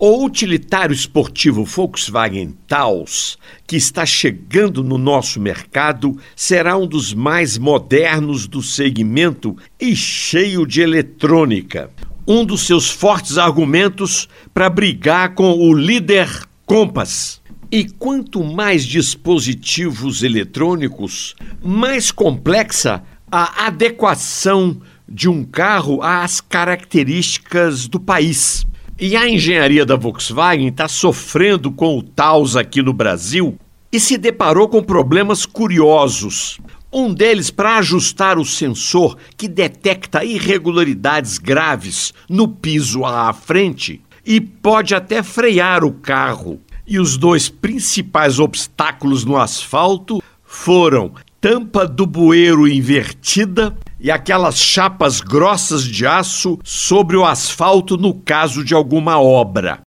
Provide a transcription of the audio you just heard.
O utilitário esportivo Volkswagen Taos, que está chegando no nosso mercado, será um dos mais modernos do segmento e cheio de eletrônica. Um dos seus fortes argumentos para brigar com o líder Compass. E quanto mais dispositivos eletrônicos, mais complexa a adequação de um carro às características do país. E a engenharia da Volkswagen está sofrendo com o Taos aqui no Brasil e se deparou com problemas curiosos. Um deles para ajustar o sensor que detecta irregularidades graves no piso à frente e pode até frear o carro. E os dois principais obstáculos no asfalto foram tampa do bueiro invertida e aquelas chapas grossas de aço sobre o asfalto no caso de alguma obra.